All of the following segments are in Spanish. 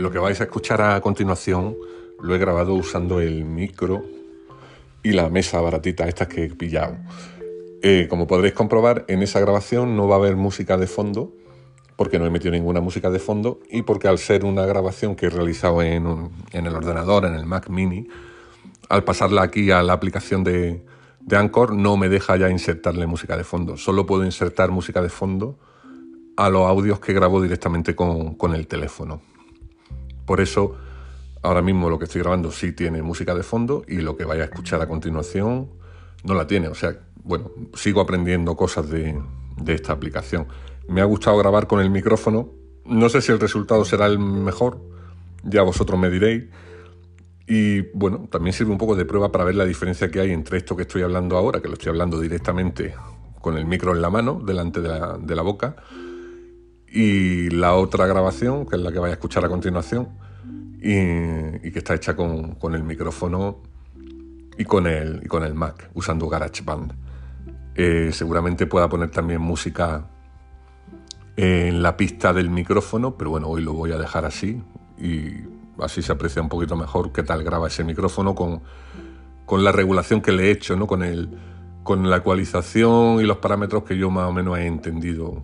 Lo que vais a escuchar a continuación lo he grabado usando el micro y la mesa baratita, estas que he pillado. Eh, como podréis comprobar, en esa grabación no va a haber música de fondo, porque no he metido ninguna música de fondo y porque al ser una grabación que he realizado en, el ordenador, en el Mac mini, al pasarla aquí a la aplicación de, Anchor no me deja ya insertarle música de fondo. Solo puedo insertar música de fondo a los audios que grabo directamente con el teléfono. Por eso, ahora mismo lo que estoy grabando sí tiene música de fondo y lo que vaya a escuchar a continuación no la tiene. O sea, bueno, sigo aprendiendo cosas de, esta aplicación. Me ha gustado grabar con el micrófono. No sé si el resultado será el mejor, ya vosotros me diréis. Y bueno, también sirve un poco de prueba para ver la diferencia que hay entre esto que estoy hablando ahora, que lo estoy hablando directamente con el micro en la mano, delante de la, de la boca, y la otra grabación, que es la que vais a escuchar a continuación, y, que está hecha con, con, el micrófono y con el, con el Mac, usando GarageBand. Eh, seguramente pueda poner también música en la pista del micrófono, pero bueno, hoy lo voy a dejar así y así se aprecia un poquito mejor qué tal graba ese micrófono con, con la regulación que le he hecho, ¿no? con, el, con la ecualización y los parámetros que yo más o menos he entendido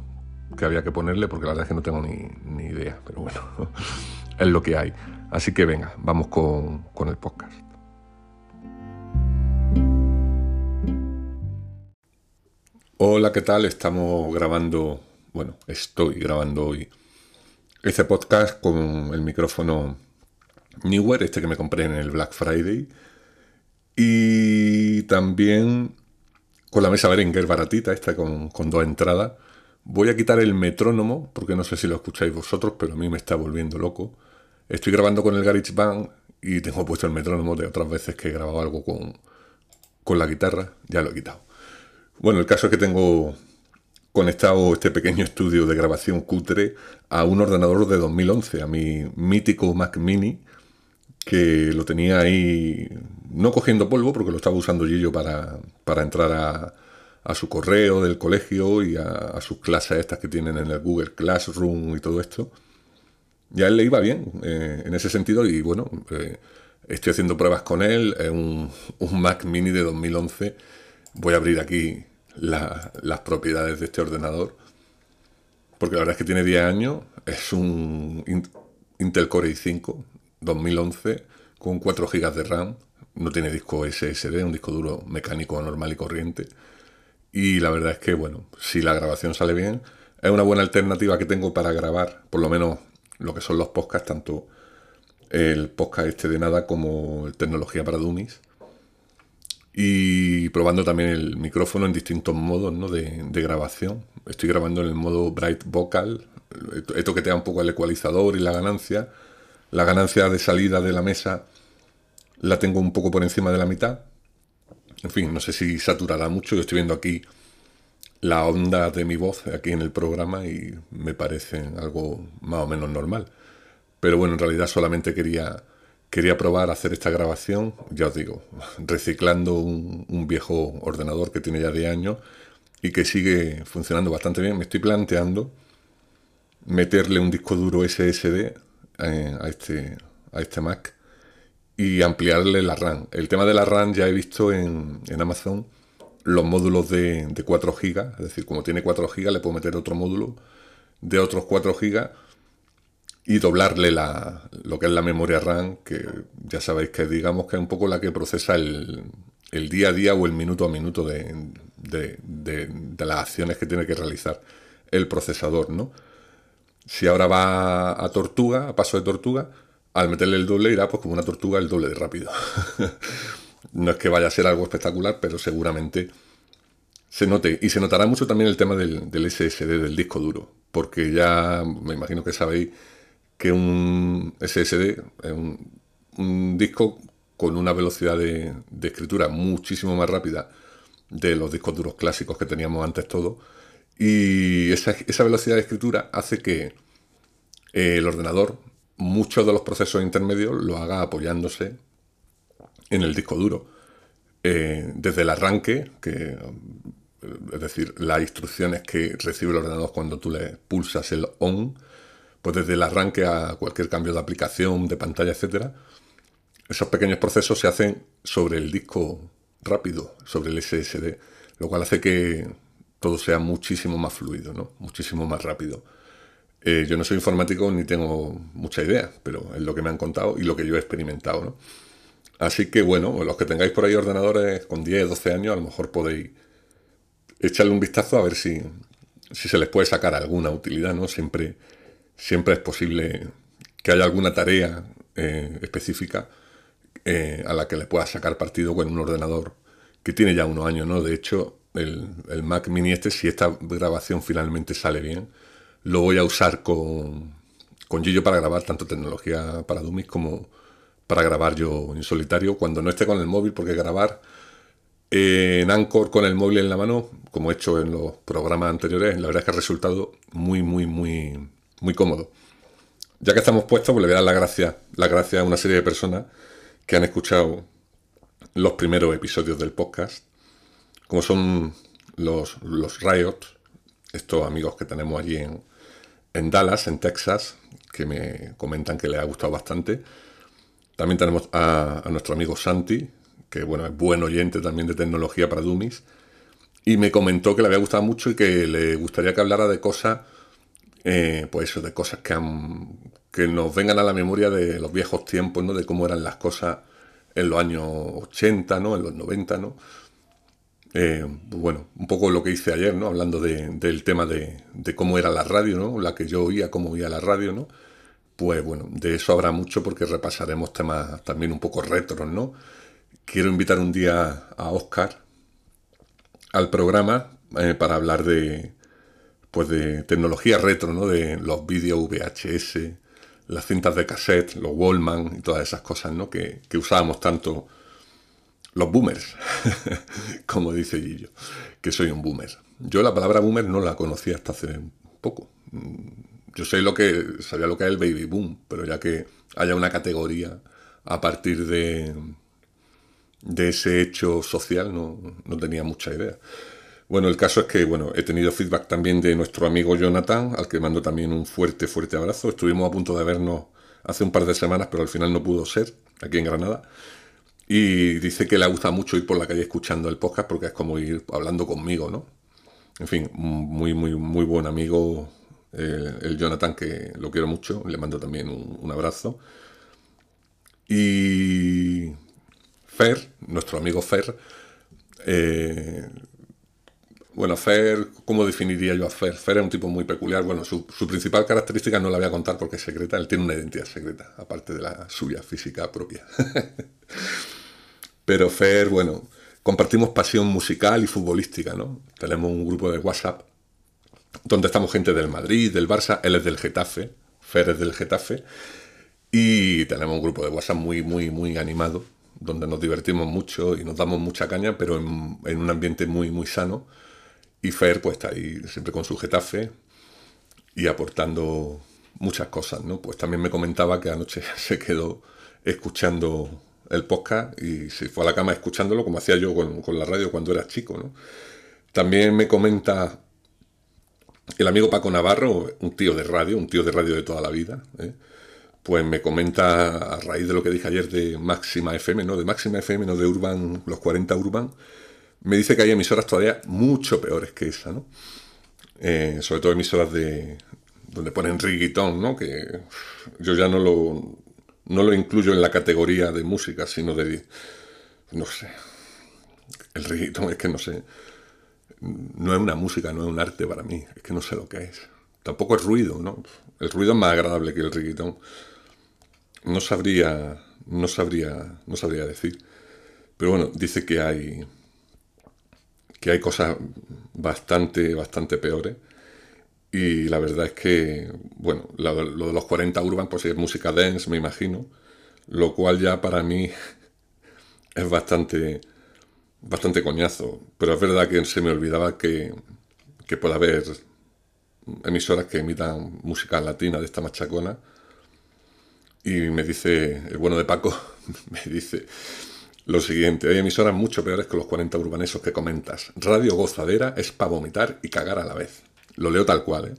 que había que ponerle, porque la verdad es que no tengo ni, ni idea, pero bueno, es lo que hay. Así que venga, vamos con, con el podcast. Hola, ¿qué tal? Estamos grabando, bueno, estoy grabando hoy este podcast con el micrófono Newer, este que me compré en el Black Friday. Y también con la mesa Berenguer baratita, esta con, con dos entradas. Voy a quitar el metrónomo, porque no sé si lo escucháis vosotros, pero a mí me está volviendo loco. Estoy grabando con el GarageBand y tengo puesto el metrónomo de otras veces que he grabado algo con, con la guitarra. Ya lo he quitado. Bueno, el caso es que tengo conectado este pequeño estudio de grabación cutre a un ordenador de 2011, a mi mítico Mac Mini, que lo tenía ahí, no cogiendo polvo, porque lo estaba usando Gillo para, para entrar a, a, su correo del colegio y a, sus clases estas que tienen en el Google Classroom y todo esto. Y a él le iba bien eh, en ese sentido y bueno, eh, estoy haciendo pruebas con él, es un, Mac mini de 2011. Voy a abrir aquí la, las propiedades de este ordenador, porque la verdad es que tiene 10 años, es un Intel Core i5 2011 con 4 GB de RAM. No tiene disco SSD, un disco duro mecánico normal y corriente. Y la verdad es que, bueno, si la grabación sale bien, es una buena alternativa que tengo para grabar, por lo menos lo que son los podcasts, tanto el podcast este de nada como Tecnología para Dummies. Y probando también el micrófono en distintos modos ¿no? de, de, grabación. Estoy grabando en el modo Bright Vocal. Te da un poco el ecualizador y la ganancia la ganancia de salida de la mesa la tengo un poco por encima de la mitad. En fin, no sé si saturará mucho. Yo estoy viendo aquí la onda de mi voz aquí en el programa y me parece algo más o menos normal. Pero bueno, en realidad solamente quería, quería probar hacer esta grabación, ya os digo, reciclando un, un viejo ordenador que tiene ya de años y que sigue funcionando bastante bien. Me estoy planteando meterle un disco duro SSD eh, a, este, a este Mac y ampliarle la RAM. El tema de la RAM ya he visto en, en Amazon los módulos de, de 4 GB, es decir, como tiene 4 GB le puedo meter otro módulo de otros 4 GB y doblarle la, lo que es la memoria RAM, que ya sabéis que digamos que es un poco la que procesa el, el día a día o el minuto a minuto de, de, de, de, las acciones que tiene que realizar el procesador, ¿no? Si ahora va a tortuga, a paso de tortuga, al meterle el doble irá pues como una tortuga el doble de rápido. no es que vaya a ser algo espectacular, pero seguramente se note. Y se notará mucho también el tema del, SSD, del disco duro, porque ya me imagino que sabéis que un SSD es un, disco con una velocidad de, escritura muchísimo más rápida de los discos duros clásicos que teníamos antes todos y esa, velocidad de escritura hace que el ordenador, muchos de los procesos intermedios, lo haga apoyándose en el disco duro. Eh, desde el arranque, que, es decir, las instrucciones que recibe el ordenador cuando tú le pulsas el on, pues desde el arranque a cualquier cambio de aplicación, de pantalla, etcétera, esos pequeños procesos se hacen sobre el disco rápido, sobre el SSD, lo cual hace que todo sea muchísimo más fluido, ¿no? muchísimo más rápido. Eh, yo no soy informático ni tengo mucha idea, pero es lo que me han contado y lo que yo he experimentado. ¿no? Así que bueno, los que tengáis por ahí ordenadores con 10, 12 años, a lo mejor podéis echarle un vistazo a ver si, si se les puede sacar alguna utilidad, ¿no? Siempre, siempre es posible que haya alguna tarea eh, específica eh, a la que le pueda sacar partido con un ordenador que tiene ya unos años, ¿no? De hecho, el, el, Mac Mini este, si esta grabación finalmente sale bien, lo voy a usar con, con Gillo para grabar tanto tecnología para Dummies como para grabar yo en solitario cuando no esté con el móvil, porque grabar en Anchor con el móvil en la mano, como he hecho en los programas anteriores, la verdad es que ha resultado muy, muy, muy, muy cómodo. Ya que estamos puestos, pues le voy a dar la gracia, la gracia a una serie de personas que han escuchado los primeros episodios del podcast, como son los, los Riot, estos amigos que tenemos allí en, en Dallas, en Texas, que me comentan que les ha gustado bastante. También tenemos a, nuestro amigo Santi, que bueno, es buen oyente también de tecnología para Dummies, y me comentó que le había gustado mucho y que le gustaría que hablara de cosas, eh, pues de cosas que, han, que nos vengan a la memoria de los viejos tiempos, ¿no? De cómo eran las cosas en los años 80, ¿no? En los 90, ¿no? Eh, bueno, un poco lo que hice ayer, ¿no? Hablando del tema de, de, cómo era la radio, ¿no? La que yo oía, cómo oía la radio, ¿no? Pues bueno, de eso habrá mucho porque repasaremos temas también un poco retros, ¿no? quiero invitar un día a Oscar al programa eh, para hablar de pues de tecnología retro, ¿no? De los vídeos VHS, las cintas de cassette, los Wallman y todas esas cosas, ¿no? Que, usábamos tanto los boomers, como dice Gillo, que soy un boomer. Yo la palabra boomer no la conocía hasta hace poco. Yo sé lo que sabía lo que es el baby boom, pero ya que haya una categoría a partir de ese hecho social no, tenía mucha idea. Bueno, el caso es que bueno, he tenido feedback también de nuestro amigo Jonathan, al que mando también un fuerte, fuerte abrazo. Estuvimos a punto de vernos hace un par de semanas, pero al final no pudo ser, aquí en Granada. Y dice que le gusta mucho ir por la calle escuchando el podcast porque es como ir hablando conmigo, ¿no? En fin, muy, muy, muy buen amigo el, Jonathan, que lo quiero mucho. Le mando también un, abrazo. Y Fer, nuestro amigo Fer, eh, bueno, Fer, ¿cómo definiría yo a Fer? Fer es un tipo muy peculiar. Bueno, su, principal característica no la voy a contar porque es secreta. Él tiene una identidad secreta, aparte de la suya física propia. Pero Fer, bueno, compartimos pasión musical y futbolística, ¿no? Tenemos un grupo de WhatsApp donde estamos gente del Madrid, del Barça. Él es del Getafe, Fer es del Getafe. Y tenemos un grupo de WhatsApp muy, muy, muy animado donde nos divertimos mucho y nos damos mucha caña, pero en, un ambiente muy, muy sano. Y Fer, pues está ahí siempre con su Getafe y aportando muchas cosas, ¿no? Pues también me comentaba que anoche se quedó escuchando el podcast y se fue a la cama escuchándolo como hacía yo con, la radio cuando era chico, ¿no? También me comenta el amigo Paco Navarro, un tío de radio, un tío de radio de toda la vida, ¿eh? pues me comenta a raíz de lo que dije ayer de Máxima FM, no de Máxima FM, no de Urban, los 40 Urban, me dice que hay emisoras todavía mucho peores que esa, ¿no? Eh, sobre todo emisoras de donde ponen reggaeton, ¿no? Que yo ya no lo, no lo incluyo en la categoría de música, sino de, no sé, el reggaeton es que no sé, no es una música, no es un arte para mí, es que no sé lo que es. Tampoco es ruido, ¿no? El ruido es más agradable que el reggaeton no sabría, no sabría, no sabría decir. Pero bueno, dice que hay, que hay cosas bastante, bastante peores. Y la verdad es que, bueno, lo, de los 40 Urban, pues es música dance, me imagino. Lo cual ya para mí es bastante, bastante coñazo. Pero es verdad que se me olvidaba que, que puede haber emisoras que emitan música latina de esta machacona y me dice, el bueno de Paco, me dice lo siguiente, hay emisoras mucho peores que los 40 urbanesos que comentas. Radio gozadera es para vomitar y cagar a la vez. Lo leo tal cual, ¿eh?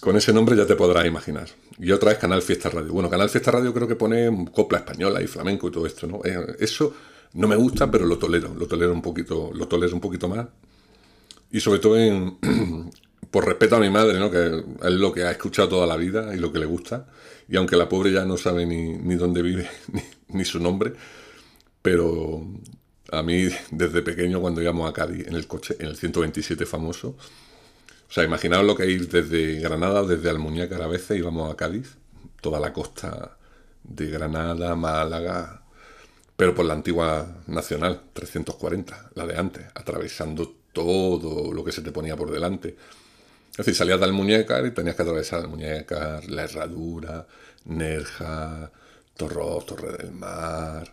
Con ese nombre ya te podrás imaginar. Y otra es Canal Fiesta Radio. Bueno, Canal Fiesta Radio creo que pone copla española y flamenco y todo esto, ¿no? Eh, eso no me gusta, pero lo tolero, lo tolero un poquito, lo tolero un poquito más. Y sobre todo en, por respeto a mi madre, ¿no? Que es lo que ha escuchado toda la vida y lo que le gusta. Y aunque la pobre ya no sabe ni, ni dónde vive, ni, ni su nombre, pero a mí desde pequeño cuando íbamos a Cádiz en el coche, en el 127 famoso, o sea, imaginaos lo que ir desde Granada, desde Almuñécar a veces íbamos a Cádiz, toda la costa de Granada, Málaga, pero por la antigua Nacional 340, la de antes, atravesando todo lo que se te ponía por delante. Es decir, salías de Almuñécar y tenías que atravesar Almuñécar, La Herradura, Nerja, Torros, Torre del Mar,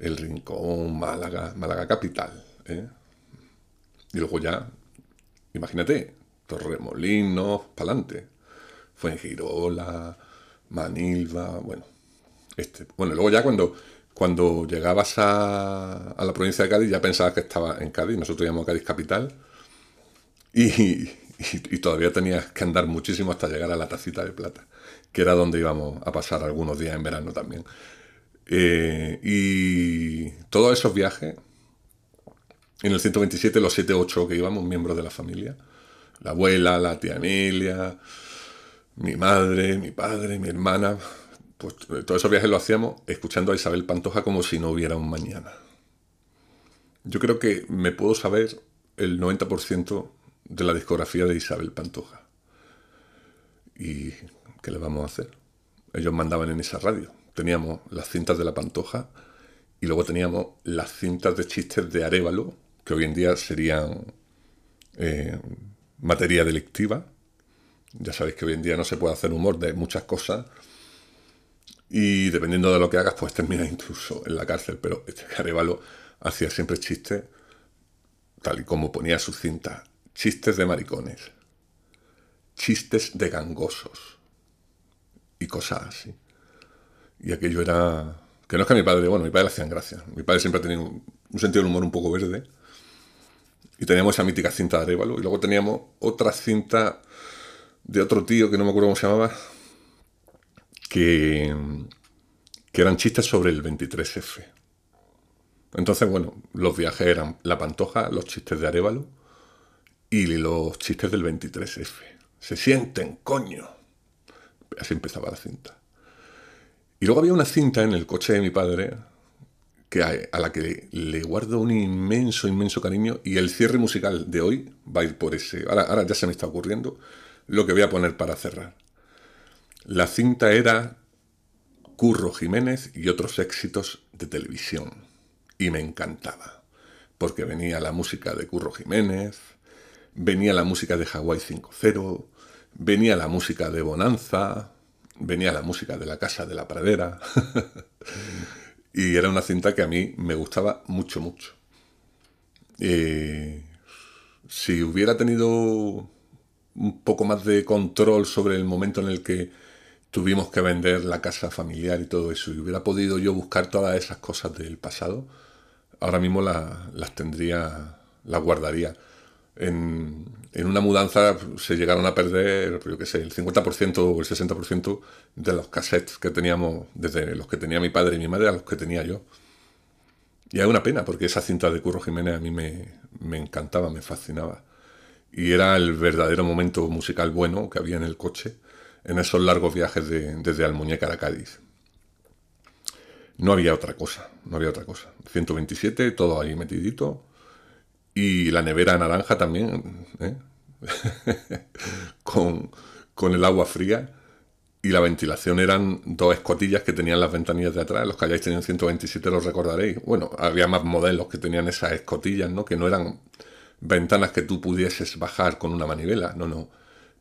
El Rincón, Málaga, Málaga capital. ¿eh? Y luego ya, imagínate, Torremolinos, pa'lante. Fuengirola, Manilva, bueno. Este. Bueno, luego ya cuando, cuando llegabas a, a la provincia de Cádiz ya pensabas que estaba en Cádiz, nosotros a Cádiz capital y, y, todavía tenías que andar muchísimo hasta llegar a la tacita de plata, que era donde íbamos a pasar algunos días en verano también. Eh, y todos esos viajes, en el 127, los 7-8 que íbamos, miembros de la familia, la abuela, la tía Emilia, mi madre, mi padre, mi hermana, pues todos esos viajes lo hacíamos escuchando a Isabel Pantoja como si no hubiera un mañana. Yo creo que me puedo saber el 90% de la discografía de Isabel Pantoja. ¿Y qué le vamos a hacer? Ellos mandaban en esa radio. Teníamos las cintas de la Pantoja y luego teníamos las cintas de chistes de Arevalo, que hoy en día serían eh, materia delictiva. Ya sabéis que hoy en día no se puede hacer humor de muchas cosas. Y dependiendo de lo que hagas, pues terminas incluso en la cárcel. Pero este Arevalo hacía siempre chistes, tal y como ponía su cinta, chistes de maricones, chistes de gangosos y cosas así. Y aquello era... Que no es que mi padre, bueno, mi padre le hacían gracia. Mi padre siempre ha tenido un, un sentido del humor un poco verde y teníamos esa mítica cinta de Arevalo. Y luego teníamos otra cinta de otro tío que no me acuerdo cómo se llamaba, que, que eran chistes sobre el 23F. Entonces, bueno, los viajes eran La Pantoja, los chistes de Arevalo y los chistes del 23F. Se sienten, coño. Así empezaba la cinta. Y luego había una cinta en el coche de mi padre que a, la que le, guardo un inmenso, inmenso cariño y el cierre musical de hoy va a ir por ese. Ahora, ahora ya se me está ocurriendo lo que voy a poner para cerrar. La cinta era Curro Jiménez y otros éxitos de televisión. Y me encantaba, porque venía la música de Curro Jiménez, venía la música de Hawaii 5.0, venía la música de Bonanza, venía la música de la Casa de la Pradera. Y era una cinta que a mí me gustaba mucho, mucho. Eh, si hubiera tenido un poco más de control sobre el momento en el que tuvimos que vender la casa familiar y todo eso, y hubiera podido yo buscar todas esas cosas del pasado, ahora mismo las tendría, las guardaría en, una mudanza se llegaron a perder, yo qué sé, el 50% o el 60% de los cassettes que teníamos, desde los que tenía mi padre y mi madre a los que tenía yo. Y es una pena, porque esa cinta de Curro Jiménez a mí me, encantaba, me fascinaba. Y era el verdadero momento musical bueno que había en el coche, en esos largos viajes de, desde Almuñécar a Cádiz. No había otra cosa, no había otra cosa. 127, todo ahí metidito, y la nevera naranja también, ¿eh? con, el agua fría. Y la ventilación eran dos escotillas que tenían las ventanillas de atrás. Los que hayáis tenido 127 los recordaréis. Bueno, había más modelos que tenían esas escotillas, ¿no? Que no eran ventanas que tú pudieses bajar con una manivela. No, no.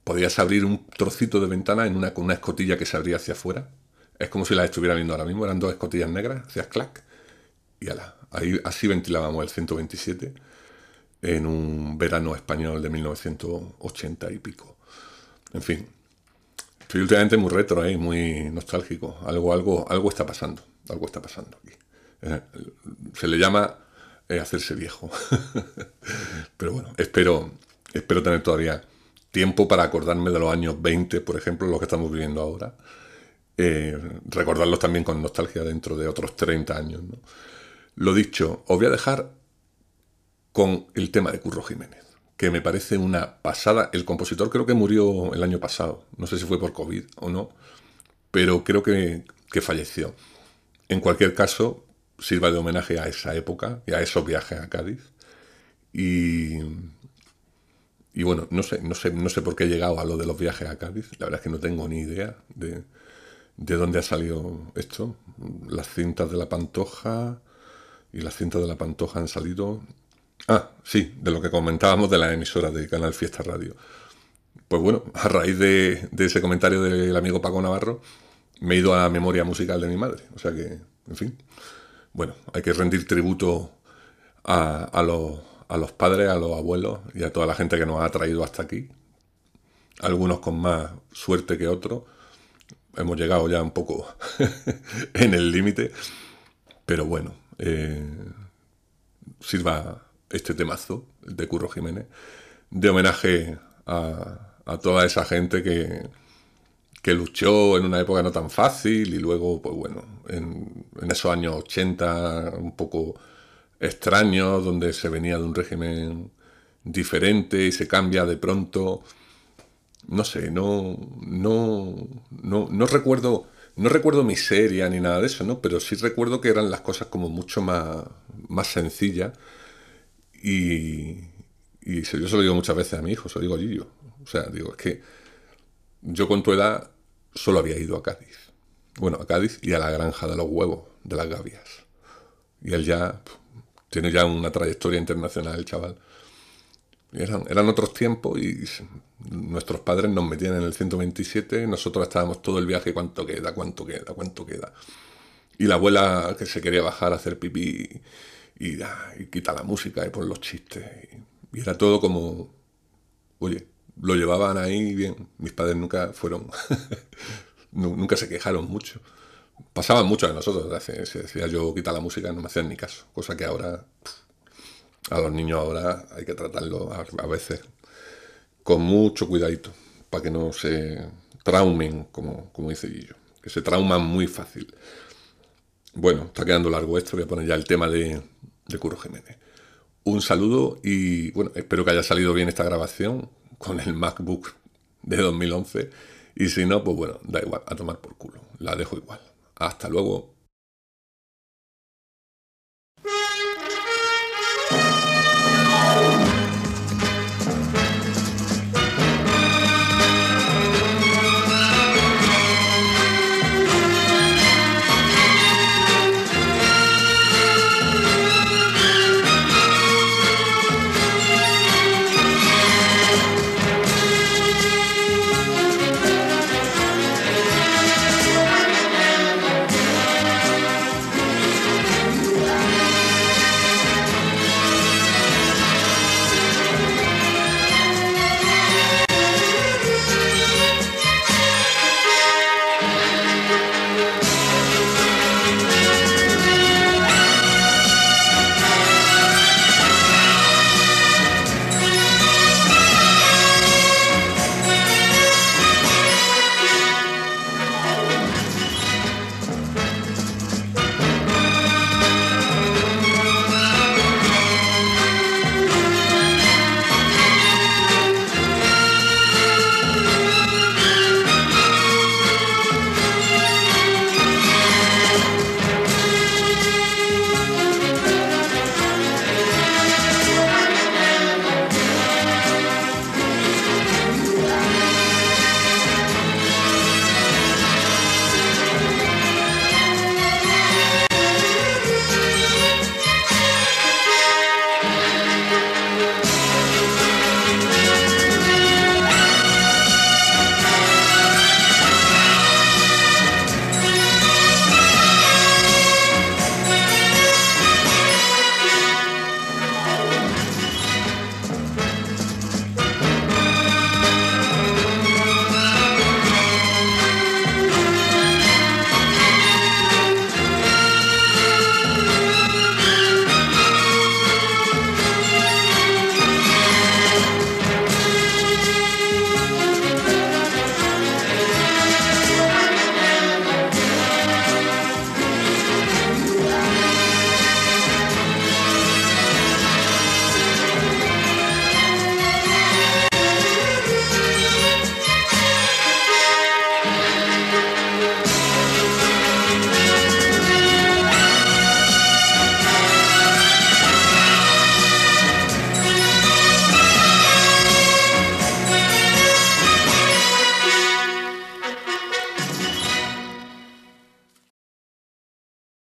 Podías abrir un trocito de ventana en una, con una escotilla que se abría hacia afuera. Es como si las estuviera viendo ahora mismo. Eran dos escotillas negras, hacías clac. Y ala, ahí así ventilábamos el 127 en un verano español de 1980 y pico. En fin, estoy últimamente muy retro, ¿eh? muy nostálgico. Algo, algo, algo está pasando, algo está pasando aquí. Eh, se le llama eh, hacerse viejo. Pero bueno, espero, espero tener todavía tiempo para acordarme de los años 20, por ejemplo, los que estamos viviendo ahora. Eh, recordarlos también con nostalgia dentro de otros 30 años. Lo dicho, os voy a dejar con el tema de Curro Jiménez, que me parece una pasada. El compositor creo que murió el año pasado, no sé si fue por COVID o no, pero creo que, que falleció. En cualquier caso, sirva de homenaje a esa época y a esos viajes a Cádiz. Y, y bueno, no sé, no, sé, no sé por qué he llegado a lo de los viajes a Cádiz. La verdad es que no tengo ni idea de, de dónde ha salido esto. Las cintas de la Pantoja y las cintas de la Pantoja han salido... Ah, sí, de lo que comentábamos de la emisora de Canal Fiesta Radio. Pues bueno, a raíz de, ese comentario del amigo Paco Navarro, me he ido a la memoria musical de mi madre. O sea que, en fin, bueno, hay que rendir tributo a, los, a los padres, a los abuelos y a toda la gente que nos ha traído hasta aquí. Algunos con más suerte que otros. Hemos llegado ya un poco en el límite. Pero bueno, eh, sirva este temazo de Curro Jiménez de homenaje a, toda esa gente que, que luchó en una época no tan fácil y luego, pues bueno, en, esos años 80 un poco extraños, donde se venía de un régimen diferente y se cambia de pronto. No sé, no, no, no, no recuerdo, no recuerdo miseria ni nada de eso, ¿no? Pero sí recuerdo que eran las cosas como mucho más, más sencillas y, yo se lo digo muchas veces a mi hijo, se lo digo a Gillo. O sea, digo, es que yo con tu edad solo había ido a Cádiz. Bueno, a Cádiz y a la granja de los huevos, de las gavias. Y él ya tiene ya una trayectoria internacional, el chaval. eran, eran otros tiempos y nuestros padres nos metían en el 127, nosotros estábamos todo el viaje, ¿cuánto queda? ¿Cuánto queda? ¿Cuánto queda? Y la abuela que se quería bajar a hacer pipí y, y, quita la música y pon los chistes. y era todo como, oye, lo llevaban ahí bien. Mis padres nunca fueron, nunca se quejaron mucho. Pasaban mucho de nosotros. Si decía yo quita la música, no me hacían ni caso. Cosa que ahora, a los niños ahora hay que tratarlo a, veces con mucho cuidadito, para que no se traumen, como, como dice Guillo, que se trauman muy fácil. Bueno, está quedando largo esto, voy a poner ya el tema de, de Curo Jiménez. Un saludo y bueno, espero que haya salido bien esta grabación con el MacBook de 2011. Y si no, pues bueno, da igual, a tomar por culo. La dejo igual. Hasta luego.